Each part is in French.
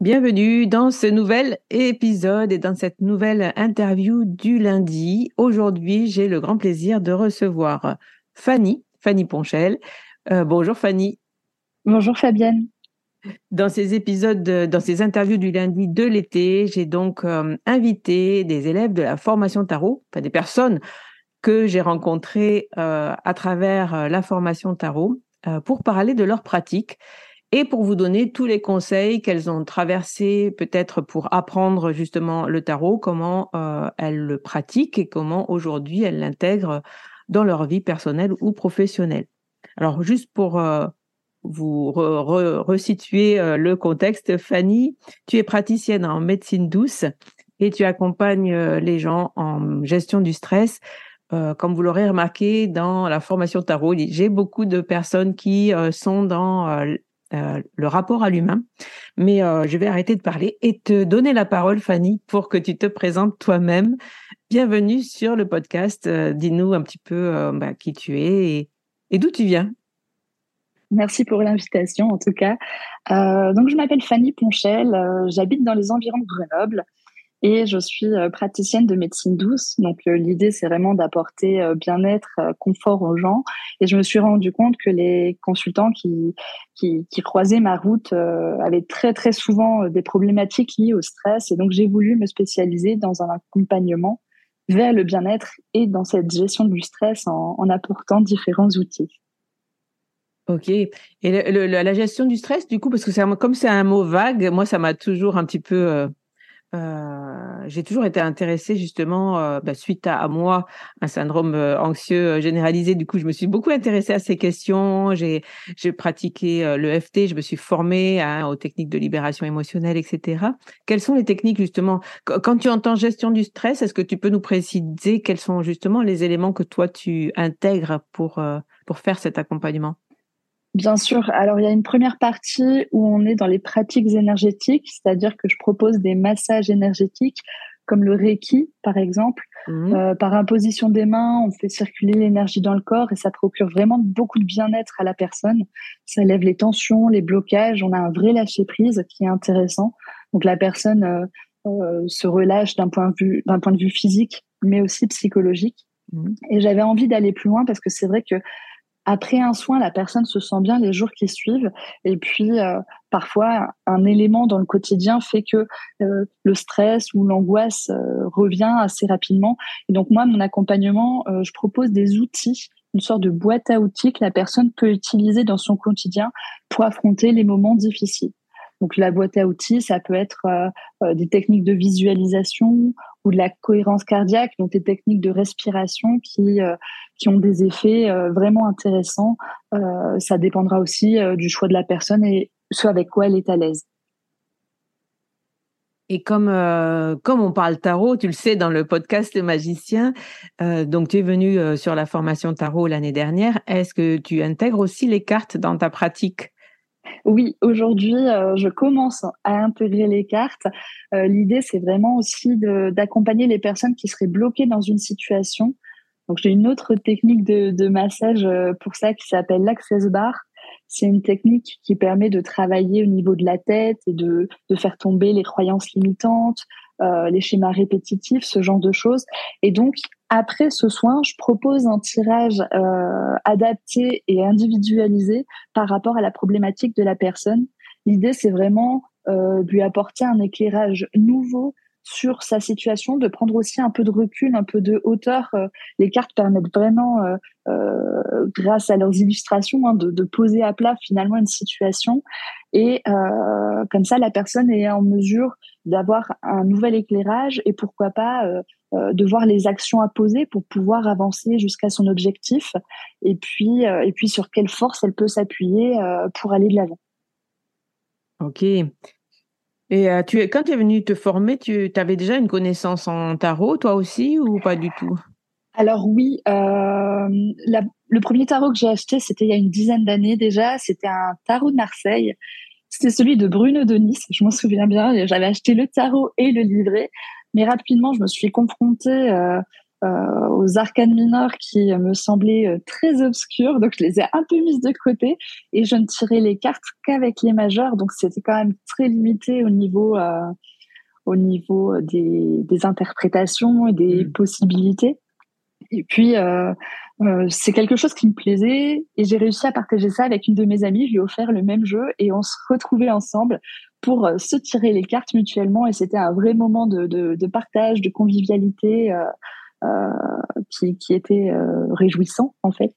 Bienvenue dans ce nouvel épisode et dans cette nouvelle interview du lundi. Aujourd'hui, j'ai le grand plaisir de recevoir Fanny, Fanny Ponchel. Euh, bonjour Fanny. Bonjour Fabienne. Dans ces épisodes, dans ces interviews du lundi de l'été, j'ai donc euh, invité des élèves de la formation tarot, enfin des personnes que j'ai rencontrées euh, à travers la formation tarot pour parler de leur pratique et pour vous donner tous les conseils qu'elles ont traversés peut-être pour apprendre justement le tarot, comment euh, elles le pratiquent et comment aujourd'hui elles l'intègrent dans leur vie personnelle ou professionnelle. Alors juste pour euh, vous resituer euh, le contexte, Fanny, tu es praticienne en médecine douce et tu accompagnes les gens en gestion du stress. comme vous l'aurez remarqué dans la formation tarot, j'ai beaucoup de personnes qui sont dans le rapport à l'humain. Mais euh, je vais arrêter de parler et te donner la parole, Fanny, pour que tu te présentes toi-même. Bienvenue sur le podcast. Euh, dis-nous un petit peu bah, qui tu es et, d'où tu viens. Merci pour l'invitation, en tout cas. donc, je m'appelle Fanny Ponchel. J'habite dans les environs de Grenoble et je suis euh, praticienne de médecine douce. Donc euh, l'idée, c'est vraiment d'apporter euh, bien-être, confort aux gens. Et je me suis rendu compte que les consultants qui, croisaient ma route avaient très très souvent des problématiques liées au stress. Et donc j'ai voulu me spécialiser dans un accompagnement vers le bien-être et dans cette gestion du stress en, apportant différents outils. Ok. Et la gestion du stress, du coup, parce que comme c'est un mot vague, moi, ça m'a toujours un petit peu j'ai toujours été intéressée justement euh, bah, suite à, moi un syndrome euh, anxieux généralisé. Du coup, je me suis beaucoup intéressée à ces questions. J'ai j'ai pratiqué le FT, je me suis formée hein, aux techniques de libération émotionnelle, etc. Quelles sont les techniques justement quand tu entends gestion du stress Est-ce que tu peux nous préciser quels sont justement les éléments que toi tu intègres pour pour faire cet accompagnement? Bien sûr. Alors, il y a une première partie où on est dans les pratiques énergétiques, c'est-à-dire que je propose des massages énergétiques comme le Reiki, par exemple. Mmh. Euh, par imposition des mains, on fait circuler l'énergie dans le corps et ça procure vraiment beaucoup de bien-être à la personne. Ça lève les tensions, les blocages. On a un vrai lâcher-prise qui est intéressant. Donc, la personne euh, euh, se relâche d'un point, de vue, d'un point de vue physique, mais aussi psychologique. Mmh. Et j'avais envie d'aller plus loin parce que c'est vrai que après un soin, la personne se sent bien les jours qui suivent. Et puis, euh, parfois, un élément dans le quotidien fait que euh, le stress ou l'angoisse euh, revient assez rapidement. Et donc, moi, mon accompagnement, je propose des outils, une sorte de boîte à outils que la personne peut utiliser dans son quotidien pour affronter les moments difficiles. Donc, la boîte à outils, ça peut être des techniques de visualisation ou de la cohérence cardiaque, donc des techniques de respiration qui, qui ont des effets vraiment intéressants. ça dépendra aussi du choix de la personne et ce avec quoi elle est à l'aise. Et comme, euh, comme on parle tarot, tu le sais dans le podcast Le Magicien, euh, donc tu es venu euh, sur la formation tarot l'année dernière. Est-ce que tu intègres aussi les cartes dans ta pratique? Oui, aujourd'hui, je commence à intégrer les cartes. L'idée, c'est vraiment aussi d'accompagner les personnes qui seraient bloquées dans une situation. Donc, j'ai une autre technique de, de massage pour ça qui s'appelle l'access bar. C'est une technique qui permet de travailler au niveau de la tête et de, de faire tomber les croyances limitantes, euh, les schémas répétitifs, ce genre de choses. Et donc, après ce soin, je propose un tirage euh, adapté et individualisé par rapport à la problématique de la personne. L'idée, c'est vraiment euh, lui apporter un éclairage nouveau sur sa situation, de prendre aussi un peu de recul, un peu de hauteur. Euh, les cartes permettent vraiment, euh, euh, grâce à leurs illustrations, hein, de, poser à plat finalement une situation. Et comme ça, la personne est en mesure d'avoir un nouvel éclairage et pourquoi pas de voir les actions à poser pour pouvoir avancer jusqu'à son objectif. Et puis, et puis sur quelle force elle peut s'appuyer pour aller de l'avant. Ok. Et euh, tu, quand tu es venu te former, tu avais déjà une connaissance en tarot, toi aussi, ou pas du tout? Alors oui, euh, le premier tarot que j'ai acheté, c'était il y a une dizaine d'années déjà. C'était un tarot de Marseille. C'était celui de Bruno de Nice, je m'en souviens bien. J'avais acheté le tarot et le livret. Mais rapidement, je me suis confrontée euh, euh, aux arcanes mineurs qui me semblaient euh, très obscurs, donc je les ai un peu mises de côté et je ne tirais les cartes qu'avec les majeurs, donc c'était quand même très limité au niveau euh, au niveau des, des, interprétations et des mmh. possibilités. Et puis euh, euh, c'est quelque chose qui me plaisait et j'ai réussi à partager ça avec une de mes amies. Je lui ai offert le même jeu et on se retrouvait ensemble pour se tirer les cartes mutuellement et c'était un vrai moment de, de, de partage, de convivialité. Euh, euh, qui, qui, était euh, réjouissant en fait.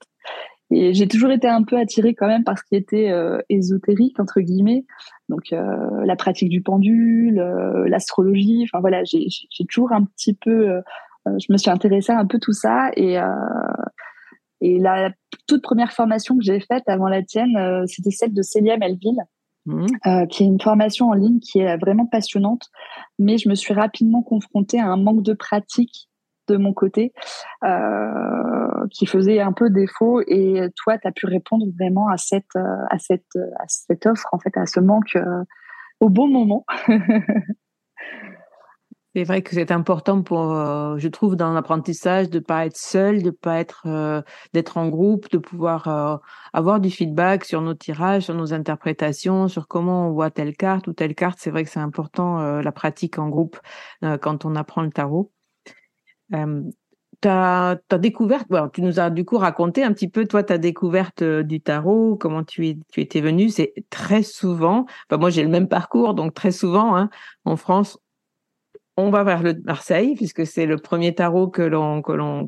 Et j'ai toujours été un peu attirée quand même par ce qui était euh, ésotérique entre guillemets, donc la pratique du pendule, l'astrologie. Enfin voilà, j'ai toujours un petit peu, je me suis intéressée à un peu tout ça et et la toute première formation que j'ai faite avant la tienne, c'était celle de Célia Melville. Mmh. qui est une formation en ligne qui est vraiment passionnante, mais je me suis rapidement confrontée à un manque de pratique de mon côté euh, qui faisait un peu défaut et toi tu as pu répondre vraiment à cette euh, à cette cette offre en fait à ce manque euh, au bon moment C'est vrai que c'est important pour, je trouve, dans l'apprentissage, de pas être seul, de pas être, d'être en groupe, de pouvoir avoir du feedback sur nos tirages, sur nos interprétations, sur comment on voit telle carte ou telle carte. C'est vrai que c'est important la pratique en groupe quand on apprend le tarot. Euh, ta, découverte, tu nous as du coup raconté un petit peu, toi, ta découverte euh, du tarot, comment tu, es, tu étais venu. C'est très souvent, moi j'ai le même parcours, donc très souvent, hein, en France, on va vers le Marseille, puisque c'est le premier tarot que l'on, que l'on,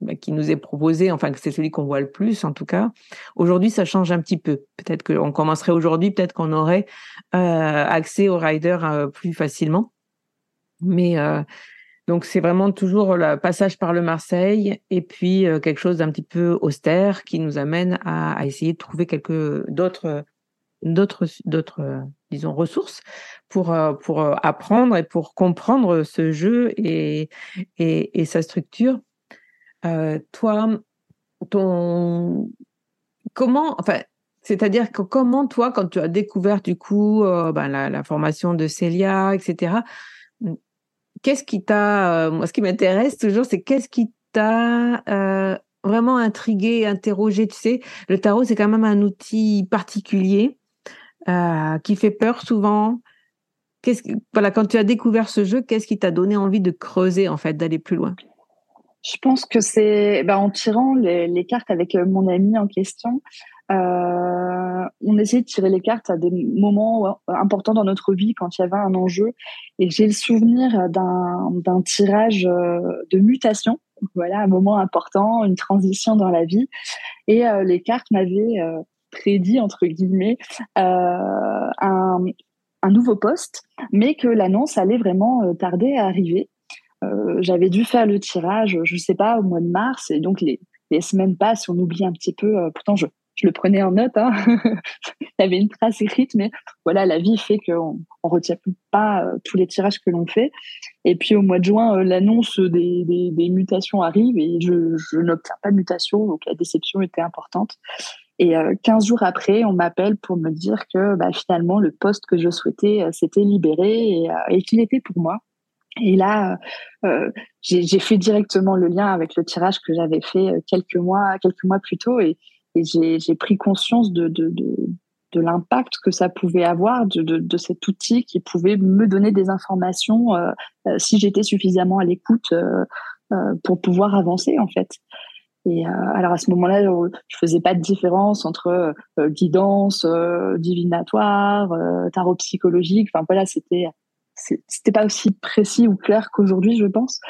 bah, qui nous est proposé, enfin que c'est celui qu'on voit le plus en tout cas. Aujourd'hui, ça change un petit peu. Peut-être qu'on commencerait aujourd'hui, peut-être qu'on aurait euh, accès aux riders euh, plus facilement. Mais euh, donc c'est vraiment toujours le passage par le Marseille et puis euh, quelque chose d'un petit peu austère qui nous amène à, essayer de trouver quelques d'autres d'autres d'autres disons ressources pour euh, pour euh, apprendre et pour comprendre ce jeu et et, sa structure. toi, ton comment enfin c'est-à-dire que comment toi quand tu as découvert du coup ben, la, la formation de Célia etc qu'est-ce qui t'a, euh, moi, ce qui m'intéresse toujours, c'est qu'est-ce qui t'a euh, vraiment intrigué, interrogé. Tu sais, le tarot, c'est quand même un outil particulier euh, qui fait peur souvent. Voilà, quand tu as découvert ce jeu, qu'est-ce qui t'a donné envie de creuser, en fait, d'aller plus loin? Je pense que c'est bah, en tirant les, cartes avec mon ami en question. Euh, on essayait de tirer les cartes à des moments importants dans notre vie quand il y avait un enjeu. Et j'ai le souvenir d'un tirage euh, de mutation. Voilà, un moment important, une transition dans la vie. Et euh, les cartes m'avaient prédit, entre guillemets, un, nouveau poste, mais que l'annonce allait vraiment tarder à arriver. j'avais dû faire le tirage, je sais pas, au mois de mars, et donc les, les semaines passent, on oublie un petit peu. pourtant, je, je le prenais en note. Hein. Y avait une trace écrite, mais voilà, la vie fait qu'on ne retient pas euh, tous les tirages que l'on fait. Et puis au mois de juin, euh, l'annonce des, mutations arrive et je, n'obtiens pas de mutation, donc la déception était importante. Et 15 euh, jours après, on m'appelle pour me dire que bah, finalement, le poste que je souhaitais s'était libéré et, qu'il était pour moi. Et là, j'ai fait directement le lien avec le tirage que j'avais fait quelques mois, quelques mois plus tôt. Et, et j'ai pris conscience de, de, de, de l'impact que ça pouvait avoir de, de, cet outil qui pouvait me donner des informations euh, euh, si j'étais suffisamment à l'écoute euh, pour pouvoir avancer en fait. Et alors à ce moment-là, je faisais pas de différence entre guidance divinatoire, tarot psychologique. Enfin voilà, c'était c'était pas aussi précis ou clair qu'aujourd'hui, je pense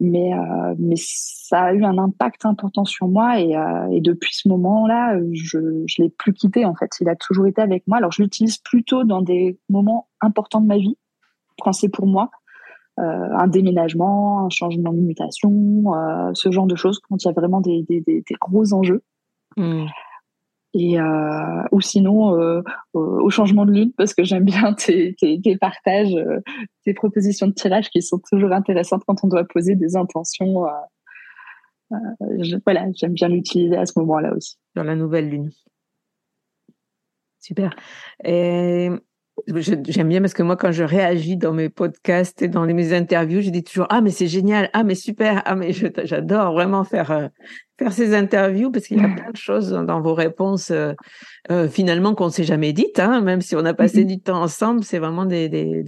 mais euh, mais ça a eu un impact important sur moi et, euh, et depuis ce moment-là, je je l'ai plus quitté en fait. Il a toujours été avec moi. Alors je l'utilise plutôt dans des moments importants de ma vie quand c'est pour moi. Euh, un déménagement, un changement de mutation, euh, ce genre de choses quand il y a vraiment des, des, des, des gros enjeux. Mmh et euh, ou sinon euh, au changement de lune parce que j'aime bien tes, partages, euh, tes propositions de tirage qui sont toujours intéressantes quand on doit poser des intentions. voilà, j'aime bien l'utiliser à ce moment-là aussi. Dans la nouvelle lune. Super. J'aime bien parce que moi, quand je réagis dans mes podcasts et dans mes interviews, je dis toujours ah mais c'est génial, ah mais super, ah mais j'adore vraiment faire euh, faire ces interviews parce qu'il y a plein de choses dans vos réponses euh, euh, finalement qu'on ne s'est jamais dites, hein, même si on a passé mm-hmm. du temps ensemble, c'est vraiment des, des,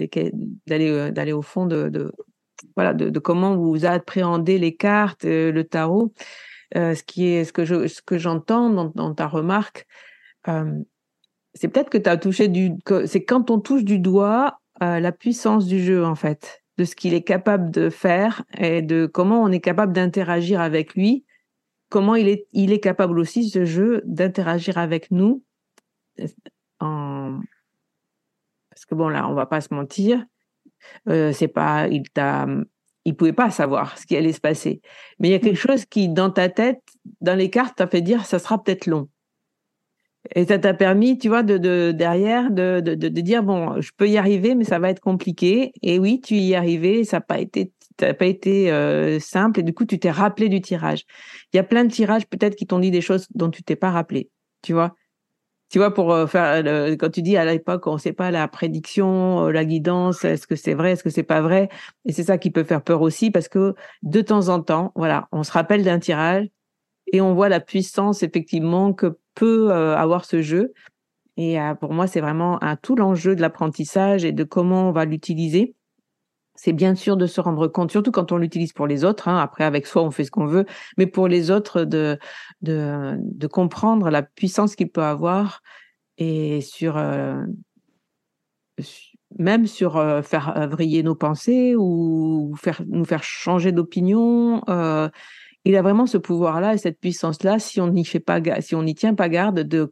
d'aller d'aller au fond de, de voilà de, de, comment vous appréhendez les cartes, le tarot, ce qui est ce que je ce que j'entends dans, dans, ta remarque c'est peut-être que tu as touché du. C'est quand on touche du doigt euh, la puissance du jeu, en fait, de ce qu'il est capable de faire et de comment on est capable d'interagir avec lui, comment il est, il est capable aussi, ce jeu, d'interagir avec nous. En... Parce que bon, là, on va pas se mentir, euh, c'est pas. Il t'a. Il pouvait pas savoir ce qui allait se passer. Mais il y a quelque chose qui, dans ta tête, dans les cartes, t'a fait dire ça sera peut-être long. Et ça t'a permis, tu vois, de, de derrière, de, de, de, dire bon, je peux y arriver, mais ça va être compliqué. Et oui, tu y es ça n'a pas été, ça pas été euh, simple. Et du coup, tu t'es rappelé du tirage. Il y a plein de tirages peut-être qui t'ont dit des choses dont tu t'es pas rappelé. Tu vois. Tu vois, pour euh, faire, quand tu dis à l'époque, on ne sait pas la prédiction, euh, la guidance, est-ce que c'est vrai, est-ce que c'est pas vrai, et c'est ça qui peut faire peur aussi, parce que de temps en temps, voilà, on se rappelle d'un tirage et on voit la puissance effectivement que euh, avoir ce jeu. Et euh, pour moi, c'est vraiment un, tout l'enjeu de l'apprentissage et de comment on va l'utiliser. C'est bien sûr de se rendre compte, surtout quand on l'utilise pour les autres. Hein, après, avec soi, on fait ce qu'on veut, mais pour les autres, de, de, de comprendre la puissance qu'il peut avoir et sur euh, même sur faire vriller nos pensées ou faire nous faire changer d'opinion. Euh, il a vraiment ce pouvoir-là et cette puissance-là, si on n'y fait pas, si on n'y tient pas garde, de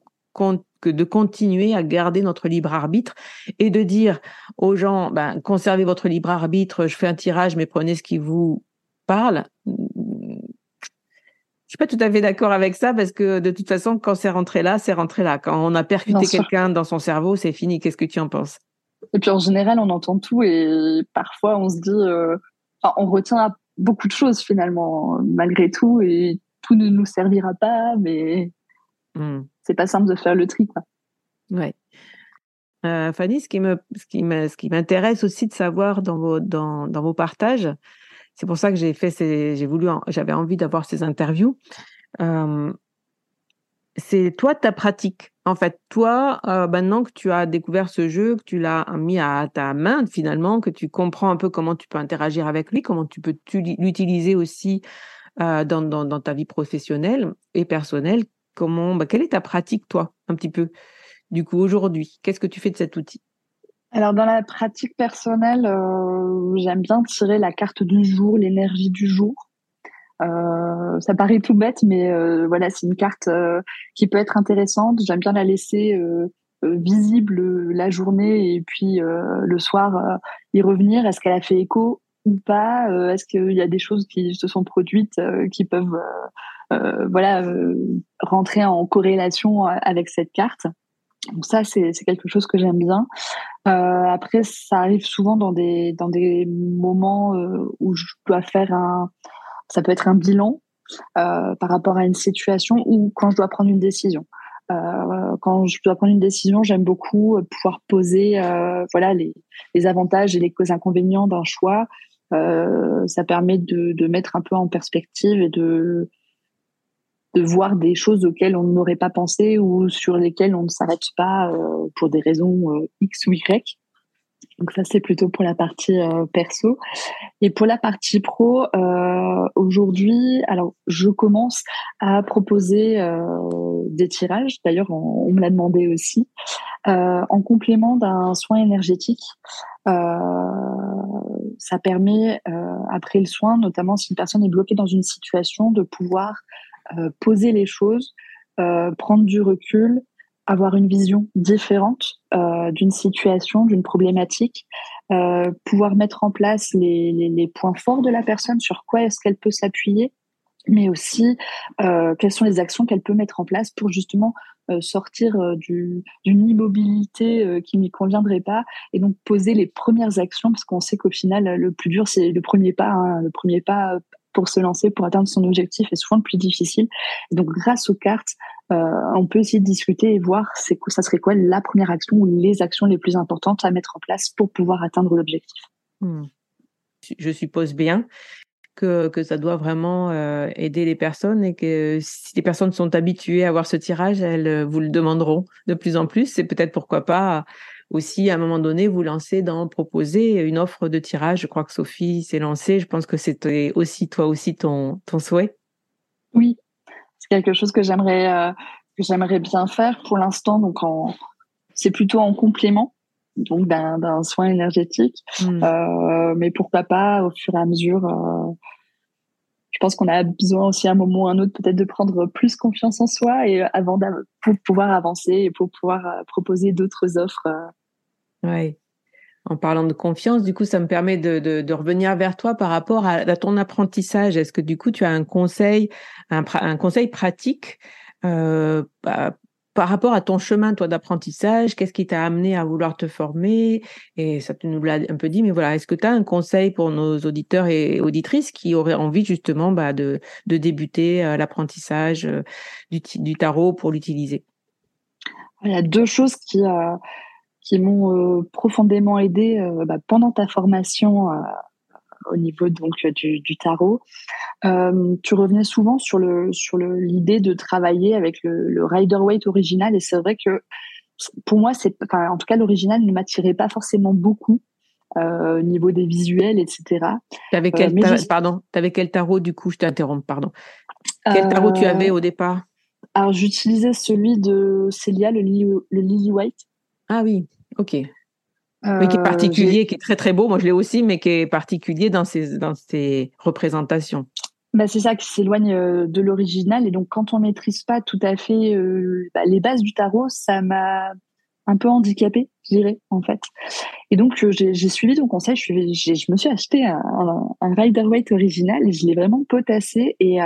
que de continuer à garder notre libre arbitre et de dire aux gens, ben, conservez votre libre arbitre, je fais un tirage, mais prenez ce qui vous parle. Je suis pas tout à fait d'accord avec ça parce que de toute façon, quand c'est rentré là, c'est rentré là. Quand on a percuté quelqu'un dans son cerveau, c'est fini. Qu'est-ce que tu en penses? Et puis en général, on entend tout et parfois on se dit, euh, on retient beaucoup de choses finalement, malgré tout, et tout ne nous servira pas, mais hmm. c'est pas simple de faire le tri. Quoi. Ouais. Euh, Fanny, ce qui me, ce qui ce qui m'intéresse aussi de savoir dans vos, dans, dans vos partages, c'est pour ça que j'ai fait ces, j'ai voulu, j'avais envie d'avoir ces interviews. Euh, c'est toi ta pratique. En fait, toi, euh, maintenant que tu as découvert ce jeu, que tu l'as mis à ta main finalement, que tu comprends un peu comment tu peux interagir avec lui, comment tu peux l'utiliser aussi euh, dans, ta vie professionnelle et personnelle, comment, bah, quelle est ta pratique toi, un petit peu, du coup aujourd'hui? Qu'est-ce que tu fais de cet outil? Alors dans la pratique personnelle, euh, j'aime bien tirer la carte du jour, l'énergie du jour. Euh, ça paraît tout bête, mais euh, voilà, c'est une carte euh, qui peut être intéressante. J'aime bien la laisser visible la journée et puis le soir y revenir. Est-ce qu'elle a fait écho ou pas? Est-ce qu'il y a des choses qui se sont produites qui peuvent voilà rentrer en corrélation avec cette carte? Donc ça, c'est quelque chose que j'aime bien. après, ça arrive souvent dans des, dans des moments où je dois faire un... Ça peut être un bilan par rapport à une situation ou quand je dois prendre une décision. Euh, quand je dois prendre une décision, j'aime beaucoup euh, pouvoir poser euh, voilà les, les, avantages et les inconvénients d'un choix. ça permet de, de, mettre un peu en perspective et de de voir des choses auxquelles on n'aurait pas pensé ou sur lesquelles on ne s'arrête pas pour des raisons X ou Y. Donc ça, c'est plutôt pour la partie euh, perso. Et pour la partie pro, euh, aujourd'hui, alors je commence à proposer euh, des tirages. D'ailleurs, on, me l'a demandé aussi, en complément d'un soin énergétique. ça permet, après le soin, notamment si une personne est bloquée dans une situation, de pouvoir poser les choses, prendre du recul, avoir une vision différente euh, d'une situation, d'une problématique, euh, pouvoir mettre en place les, points forts de la personne, sur quoi est-ce qu'elle peut s'appuyer, mais aussi euh, quelles sont les actions qu'elle peut mettre en place pour justement sortir d'une immobilité qui n'y conviendrait pas et donc poser les premières actions parce qu'on sait qu'au final le plus dur c'est le premier pas, hein, le premier pas pour se lancer, pour atteindre son objectif est souvent le plus difficile. donc, grâce aux cartes, euh, on peut essayer de discuter et voir c'est ça serait quoi la première action ou les actions les plus importantes à mettre en place pour pouvoir atteindre l'objectif. Hmm. Je suppose bien que, que ça doit vraiment euh, aider les personnes et que si les personnes sont habituées à voir ce tirage, elles euh, vous le demanderont de plus en plus. C'est peut-être pourquoi pas aussi à un moment donné vous lancer dans proposer une offre de tirage. Je crois que Sophie s'est lancée. Je pense que c'était aussi toi aussi ton, ton souhait. Oui, c'est quelque chose que j'aimerais euh, que j'aimerais bien faire pour l'instant. Donc en, c'est plutôt en complément donc d'un soin énergétique. Hmm. Euh, mais pourquoi pas au fur et à mesure. Euh, je pense qu'on a besoin aussi à un moment ou un autre peut-être de prendre plus confiance en soi et avant pour pouvoir avancer et pour pouvoir proposer d'autres offres oui. En parlant de confiance, du coup, ça me permet de, de, revenir vers toi par rapport à, ton apprentissage. Est-ce que du coup, tu as un conseil, un, conseil pratique euh, bah, par rapport à ton chemin, toi, d'apprentissage Qu'est-ce qui t'a amené à vouloir te former? Et ça, tu nous l'as un peu dit, mais voilà, est-ce que tu as un conseil pour nos auditeurs et auditrices qui auraient envie justement bah, de, débuter euh, l'apprentissage euh, du, tarot pour l'utiliser? Il y a deux choses qui qui m'ont euh, profondément aidé euh, bah, pendant ta formation euh, au niveau donc du, du tarot. tu revenais souvent sur le sur l'idée de travailler avec le, le Rider Waite original et c'est vrai que pour moi c'est enfin, en tout cas l'original ne m'attirait pas forcément beaucoup au niveau des visuels etc. Avais quel pardon avais quel tarot du coup je t'interromps pardon quel tarot tu avais au départ? alors j'utilisais celui de Celia le, le Lily White ah oui Ok. Mais qui est euh, particulier, qui est très très beau. Moi, je l'ai aussi, mais qui est particulier dans ses, dans ses représentations. Bah, c'est ça qui s'éloigne euh, de l'original. Et donc, quand on maîtrise pas tout à fait euh, bah, les bases du tarot, ça m'a un peu handicapé, je dirais, en fait. Et donc, j'ai suivi ton conseil. Je, je, me suis acheté un, un, Rider-Waite original et je l'ai vraiment potassé et,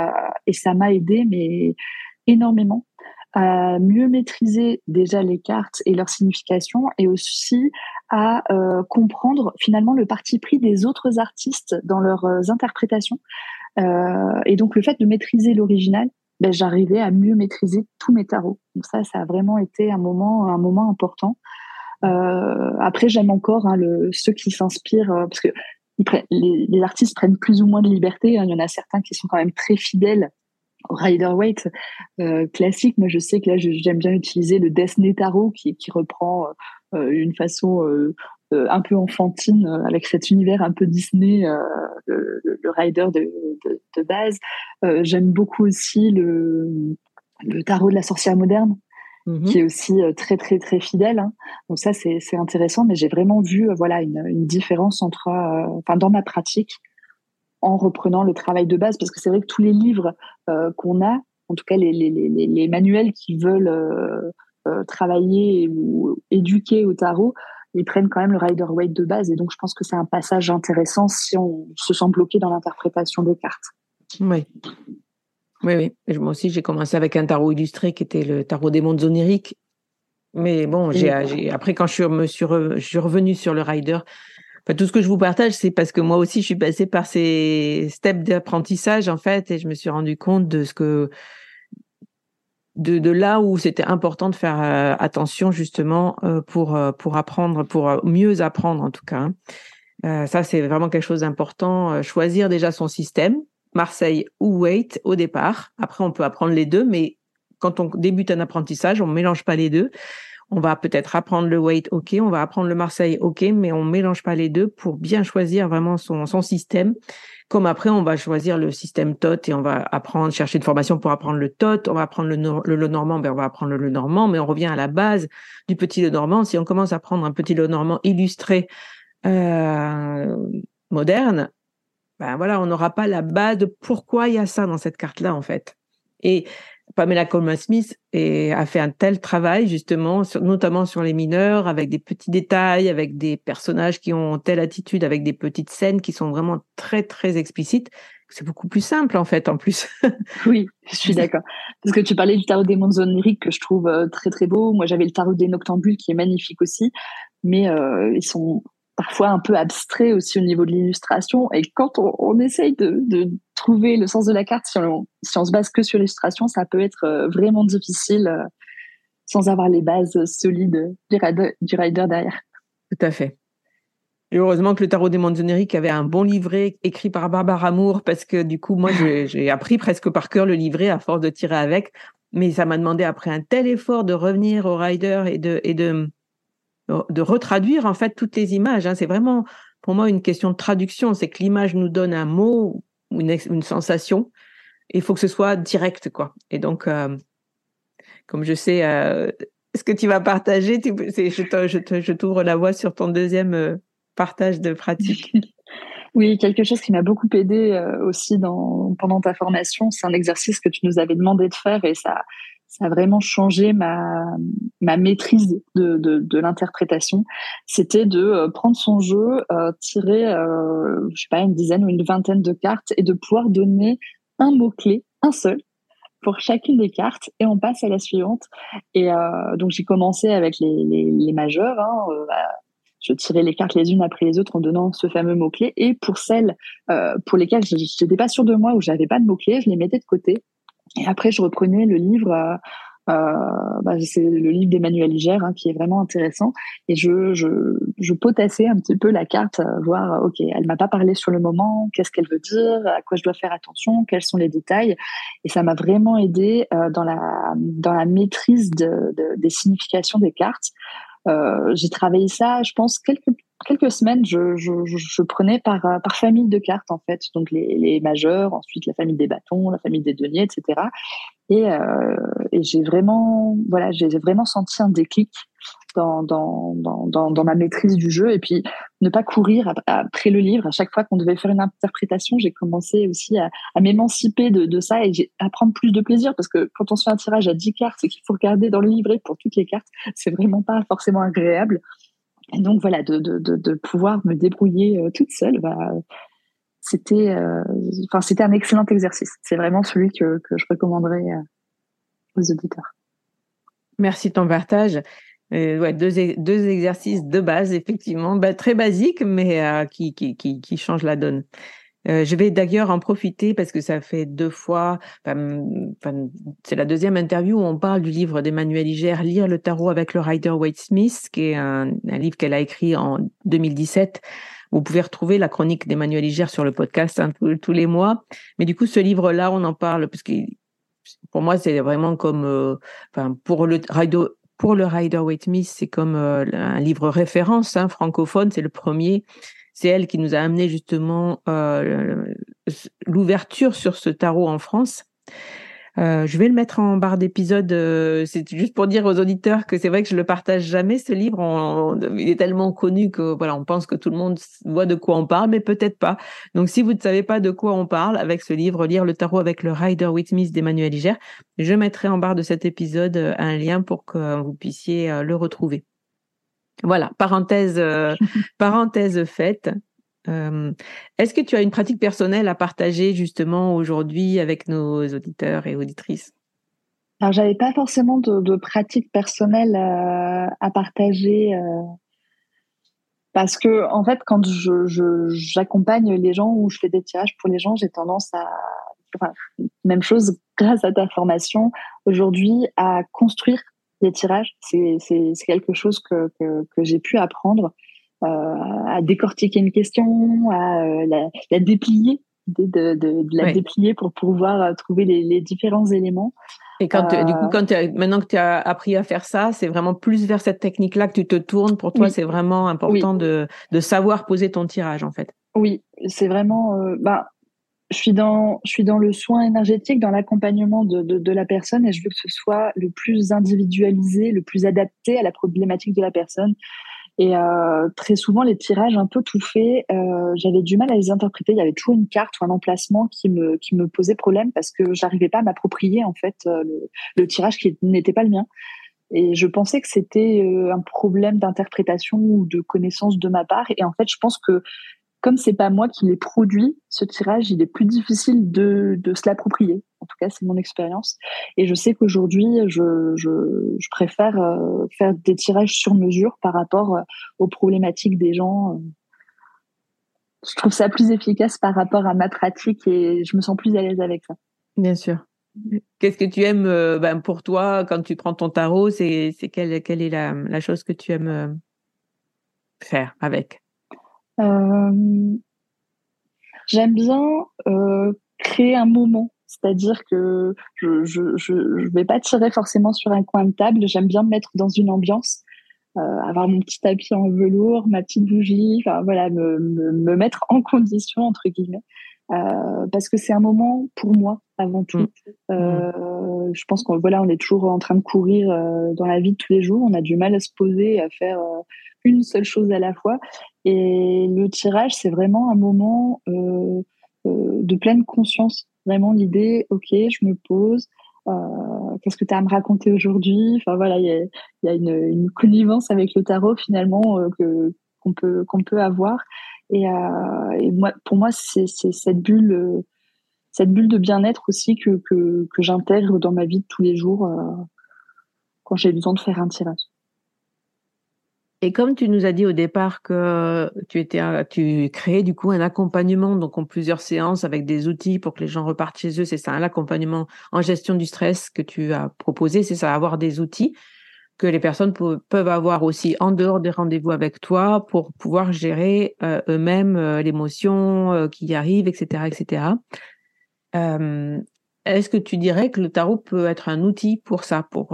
et ça m'a aidé, mais énormément à mieux maîtriser déjà les cartes et leur signification et aussi à euh, comprendre finalement le parti pris des autres artistes dans leurs euh, interprétations. Euh, et donc le fait de maîtriser l'original, ben, j'arrivais à mieux maîtriser tous mes tarots. Donc ça, ça a vraiment été un moment, un moment important. Euh, après, j'aime encore hein, le, ceux qui s'inspirent parce que les, les, artistes prennent plus ou moins de liberté. Hein. Il y en a certains qui sont quand même très fidèles Rider Waite euh, classique. Moi, je sais que là, j'aime bien utiliser le Disney Tarot qui, qui reprend euh, une façon euh, euh, un peu enfantine avec cet univers un peu Disney, le, le, Rider de, de, de base. j'aime beaucoup aussi le, le tarot de la sorcière moderne. Mm-hmm. qui est aussi très très très fidèle. Hein. Donc ça c'est intéressant, mais j'ai vraiment vu voilà une, une différence entre, enfin dans ma pratique en reprenant le travail de base, parce que c'est vrai que tous les livres euh, qu'on a, en tout cas les, les, les, les manuels qui veulent euh, euh, travailler ou éduquer au tarot, ils prennent quand même le rider weight de base. Et donc, je pense que c'est un passage intéressant si on se sent bloqué dans l'interprétation des cartes. Oui. Oui, oui. Moi aussi, j'ai commencé avec un tarot illustré qui était le tarot des mondes oniriques. Mais bon, j'ai, après, quand je suis, me suis, je suis revenu sur le rider, tout ce que je vous partage, c'est parce que moi aussi, je suis passée par ces steps d'apprentissage, en fait, et je me suis rendu compte de ce que, de, là où c'était important de faire euh, attention, justement, euh, pour, euh, pour apprendre, pour mieux apprendre, en tout cas. Hein. ça, c'est vraiment quelque chose d'important. choisir déjà son système, Marseille ou Wait au départ. Après, on peut apprendre les deux, mais quand on débute un apprentissage, on mélange pas les deux on va peut-être apprendre le weight, ok, on va apprendre le Marseille, ok, mais on mélange pas les deux pour bien choisir vraiment son, son système. Comme après, on va choisir le système TOT et on va apprendre, chercher une formation pour apprendre le TOT, on va apprendre le, le, normand, ben on va apprendre le, normand, mais on revient à la base du petit le normand. Si on commence à prendre un petit le normand illustré euh, moderne, ben voilà, on n'aura pas la base de pourquoi il y a ça dans cette carte-là en fait. Et Pamela Coleman Smith a fait un tel travail justement, notamment sur les mineurs, avec des petits détails, avec des personnages qui ont telle attitude, avec des petites scènes qui sont vraiment très très explicites. C'est beaucoup plus simple en fait, en plus. oui, je suis d'accord. Parce que tu parlais du tarot des mondes oniriques que je trouve euh, très très beau. Moi, j'avais le tarot des noctambules qui est magnifique aussi, mais euh, ils sont parfois un peu abstraits aussi au niveau de l'illustration. Et quand on, essaye de, trouver le sens de la carte, si on, si se base que sur l'illustration, ça peut être euh, vraiment difficile euh, sans avoir les bases solides du rider, derrière. Tout à fait. Et heureusement que le tarot des oniriques avait un bon livret écrit par Barbara Amour, parce que du coup, moi, j'ai appris presque par cœur le livret à force de tirer avec. Mais ça m'a demandé après un tel effort de revenir au rider et de, et de, de retraduire en fait toutes les images. Hein. C'est vraiment pour moi une question de traduction. C'est que l'image nous donne un mot une, une sensation. Il faut que ce soit direct, quoi. Et donc, euh, comme je sais euh, ce que tu vas partager, je t'ouvre la voie sur ton deuxième euh, partage de pratique. Oui, quelque chose qui m'a beaucoup aidé aussi dans, pendant ta formation, c'est un exercice que tu nous avais demandé de faire et ça, ça a vraiment changé ma, ma maîtrise de, de, l'interprétation. C'était de euh, prendre son jeu, euh, tirer, euh, je sais pas, une dizaine ou une vingtaine de cartes et de pouvoir donner un mot-clé, un seul, pour chacune des cartes et on passe à la suivante. Et euh, donc j'ai commencé avec les, les, majeurs. Hein, je tirais les cartes les unes après les autres en donnant ce fameux mot-clé. Et pour celles pour lesquelles je n'étais pas sûre de moi ou j'avais pas de mot-clé, je les mettais de côté et après, je reprenais le livre. Euh, euh, bah, c'est le livre d'Emmanuel Iger hein, qui est vraiment intéressant et je, je, je potassais un petit peu la carte euh, voir ok elle m'a pas parlé sur le moment qu'est-ce qu'elle veut dire à quoi je dois faire attention quels sont les détails et ça m'a vraiment aidé euh, dans la dans la maîtrise de, de, des significations des cartes euh, j'ai travaillé ça je pense quelques quelques semaines, je, prenais par, par famille de cartes, en fait. Donc, les, majeurs, ensuite la famille des bâtons, la famille des deniers, etc. Et, euh, et j'ai vraiment, voilà, vraiment senti un déclic dans, ma maîtrise du jeu. Et puis, ne pas courir après le livre. À chaque fois qu'on devait faire une interprétation, j'ai commencé aussi à, à m'émanciper de, de ça et à prendre plus de plaisir parce que quand on se fait un tirage à 10 cartes et qu'il faut regarder dans le livret pour toutes les cartes, c'est vraiment pas forcément agréable. Et donc voilà, de, pouvoir me débrouiller euh, toute seule, bah, c'était, euh, enfin c'était un excellent exercice. C'est vraiment celui que, je recommanderais euh, aux auditeurs. Merci de ton partage. Ouais, deux, exercices de base, effectivement, bah, très basiques, mais qui, qui, qui, qui changent la donne. Euh, je vais d'ailleurs en profiter parce que ça fait deux fois, c'est la deuxième interview où on parle du livre d'Emmanuel Iger, Lire le tarot avec le Rider Waite Smith, qui est un, livre qu'elle a écrit en 2017. Vous pouvez retrouver la chronique d'Emmanuel Iger sur le podcast tous, les mois. Mais du coup, ce livre-là, on en parle parce que pour moi, c'est vraiment comme, euh, pour le Rider, pour le Rider Smith, c'est comme euh, un livre référence hein, francophone. C'est le premier c'est elle qui nous a amené justement euh, l'ouverture sur ce tarot en France. Euh, je vais le mettre en barre d'épisode. Euh, c'est juste pour dire aux auditeurs que c'est vrai que je le partage jamais ce livre. il est tellement connu que voilà, on pense que tout le monde voit de quoi on parle, mais peut-être pas. Donc, si vous ne savez pas de quoi on parle avec ce livre, lire le tarot avec le Rider with Miss d'Emmanuel Iger, je mettrai en barre de cet épisode un lien pour que vous puissiez le retrouver. Voilà, parenthèse, parenthèse faite. Est-ce que tu as une pratique personnelle à partager justement aujourd'hui avec nos auditeurs et auditrices? Alors, j'avais pas forcément de, pratique personnelle à partager parce que en fait, quand je j'accompagne les gens ou je fais des tirages pour les gens, j'ai tendance à enfin, même chose grâce à ta formation aujourd'hui à construire des tirages. C'est quelque chose que, que, que j'ai pu apprendre euh, à décortiquer une question, à euh, la, la, déplier, de, de, de, la déplier pour pouvoir euh, trouver les, les différents éléments. Et quand du coup, quand maintenant que tu as appris à faire ça, c'est vraiment plus vers cette technique-là que tu te tournes. Pour toi, c'est vraiment important de, de savoir poser ton tirage, en fait. Oui, c'est vraiment. Euh, bah, je suis dans, le soin énergétique, dans l'accompagnement de, la personne, et je veux que ce soit le plus individualisé, le plus adapté à la problématique de la personne. Et euh, très souvent, les tirages un peu tout faits, euh, j'avais du mal à les interpréter. Il y avait toujours une carte ou un emplacement qui me, posait problème parce que j'arrivais pas à m'approprier en fait euh, le, le, tirage qui n'était pas le mien. Et je pensais que c'était un problème d'interprétation ou de connaissance de ma part. Et en fait, je pense que comme c'est pas moi qui l'ai produit, ce tirage, il est plus difficile de, de se l'approprier. En tout cas, c'est mon expérience. Et je sais qu'aujourd'hui, je, je, je, préfère euh, faire des tirages sur mesure par rapport euh, aux problématiques des gens. Je trouve ça plus efficace par rapport à ma pratique et je me sens plus à l'aise avec ça. Bien sûr. Qu'est-ce que tu aimes euh, ben, pour toi quand tu prends ton tarot C'est quelle, quelle est la, la chose que tu aimes faire avec? euh, j'aime bien euh, créer un moment. C'est-à-dire que je, je, vais pas tirer forcément sur un coin de table. J'aime bien me mettre dans une ambiance, euh, avoir mon petit tapis en velours, ma petite bougie, voilà, me, mettre en condition entre guillemets, euh, parce que c'est un moment pour moi avant tout. Mmh. Euh, je pense qu'on voilà, on est toujours en train de courir euh, dans la vie de tous les jours. On a du mal à se poser, à faire une seule chose à la fois. Et le tirage, c'est vraiment un moment de pleine conscience. Vraiment l'idée, ok, je me pose. Qu'est-ce que tu as à me raconter aujourd'hui? Enfin voilà, il y a, y a une, une, connivence avec le tarot finalement que qu'on peut qu'on peut avoir. Et, euh, et, moi, pour moi, c'est cette bulle, euh, cette bulle de bien-être aussi que que, j'intègre dans ma vie de tous les jours quand j'ai besoin de faire un tirage. Et comme tu nous as dit au départ que tu étais, tu créais du coup un accompagnement donc en plusieurs séances avec des outils pour que les gens repartent chez eux, c'est ça, l'accompagnement en gestion du stress que tu as proposé, c'est ça, avoir des outils que les personnes peuvent avoir aussi en dehors des rendez-vous avec toi pour pouvoir gérer euh, eux-mêmes euh, l'émotion euh, qui arrive, etc., etc. Est-ce que tu dirais que le tarot peut être un outil pour ça, pour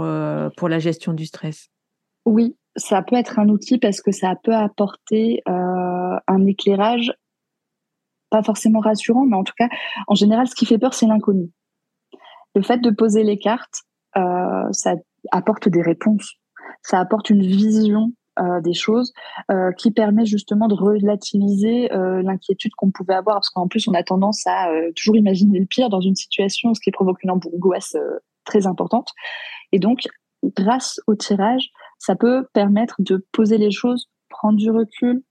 pour la gestion du stress? Oui, ça peut être un outil parce que ça peut apporter un éclairage pas forcément rassurant, mais en tout cas, en général, ce qui fait peur, c'est l'inconnu. Le fait de poser les cartes, ça apporte des réponses, ça apporte une vision euh, des choses euh, qui permet justement de relativiser euh, l'inquiétude qu'on pouvait avoir, parce qu'en plus, on a tendance à euh, toujours imaginer le pire dans une situation, ce qui provoque une angoisse très importante. Et donc, grâce au tirage, ça peut permettre de poser les choses, prendre du recul,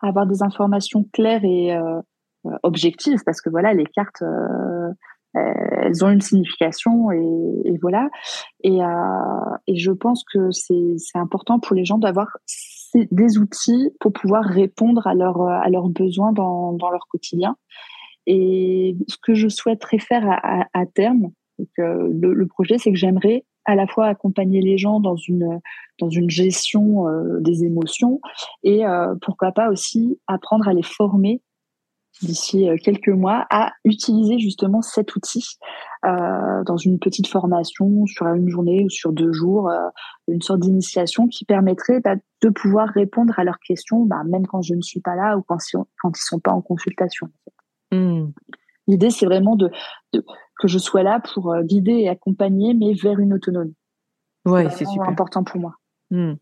avoir des informations claires et euh, euh, objectives, parce que voilà, les cartes, euh, elles ont une signification et, voilà. Et, euh, et, je pense que c'est important pour les gens d'avoir des outils pour pouvoir répondre à, leur, à leurs besoins dans, leur quotidien. Et ce que je souhaiterais faire à, terme, le, projet, c'est que j'aimerais à la fois accompagner les gens dans une dans une gestion euh, des émotions et euh, pourquoi pas aussi apprendre à les former d'ici euh, quelques mois à utiliser justement cet outil euh, dans une petite formation sur une journée ou sur deux jours, euh, une sorte d'initiation qui permettrait bah, de pouvoir répondre à leurs questions, bah, même quand je ne suis pas là ou quand, quand ils sont pas en consultation. Mmh. L'idée, c'est vraiment de, de, que je sois là pour euh, guider et accompagner, mais vers une autonomie. Oui, c'est super important pour moi. Hmm.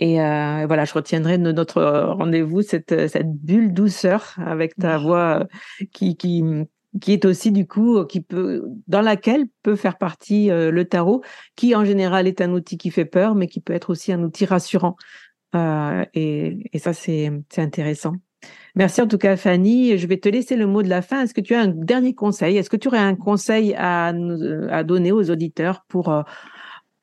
Et euh, voilà, je retiendrai de notre euh, rendez-vous cette, cette bulle douceur avec ta voix qui, qui, qui est aussi du coup qui peut dans laquelle peut faire partie le tarot, qui en général est un outil qui fait peur, mais qui peut être aussi un outil rassurant et, et, ça, c'est intéressant. Merci en tout cas, Fanny. Je vais te laisser le mot de la fin. Est-ce que tu as un dernier conseil? Est-ce que tu aurais un conseil à, à donner aux auditeurs pour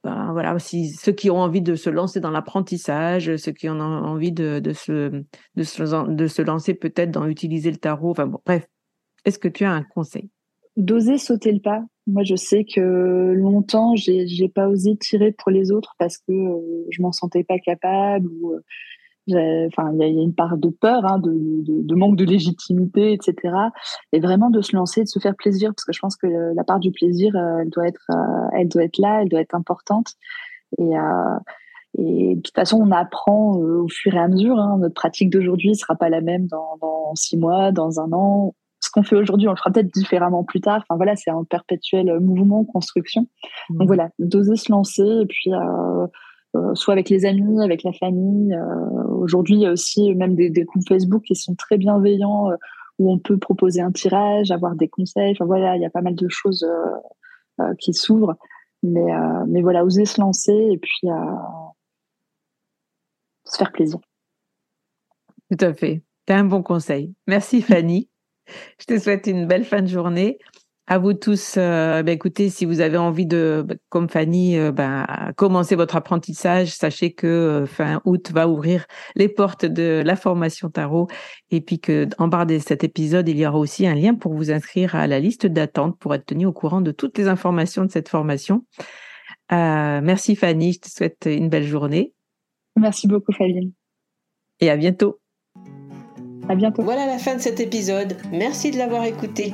voilà, si ceux qui ont envie de se lancer dans l'apprentissage, ceux qui ont envie de, de, se, de, se, de se lancer peut-être dans utiliser le tarot, enfin bon, bref, est-ce que tu as un conseil? D'oser sauter le pas. Moi, je sais que longtemps, j'ai, j'ai pas osé tirer pour les autres parce que euh, je m'en sentais pas capable euh, enfin, il y, a une part de peur, hein, de, de, de, manque de légitimité, etc. Et vraiment de se lancer, de se faire plaisir, parce que je pense que la part du plaisir, euh, elle doit être, euh, elle doit être là, elle doit être importante. Et, euh, et de toute façon, on apprend au fur et à mesure. Hein. Notre pratique d'aujourd'hui sera pas la même dans, dans six mois, dans un an. Ce qu'on fait aujourd'hui, on le fera peut-être différemment plus tard. Enfin voilà, c'est un perpétuel mouvement, construction. Donc mmh. voilà, d'oser se lancer et puis euh, soit avec les amis, avec la famille. Euh, aujourd'hui, il y a aussi même des, des, groupes Facebook qui sont très bienveillants euh, où on peut proposer un tirage, avoir des conseils. Enfin voilà, il y a pas mal de choses qui s'ouvrent. Mais, mais voilà, oser se lancer et puis se faire plaisir. Tout à fait. Tu un bon conseil. Merci Fanny. Je te souhaite une belle fin de journée. À vous tous, euh, ben écoutez, si vous avez envie de, ben, comme Fanny, euh, ben, commencer votre apprentissage, sachez que euh, fin août va ouvrir les portes de la formation tarot et puis que en bas de cet épisode, il y aura aussi un lien pour vous inscrire à la liste d'attente pour être tenu au courant de toutes les informations de cette formation. merci Fanny, je te souhaite une belle journée. Merci beaucoup Fabienne. Et à bientôt. À bientôt. Voilà la fin de cet épisode. Merci de l'avoir écouté.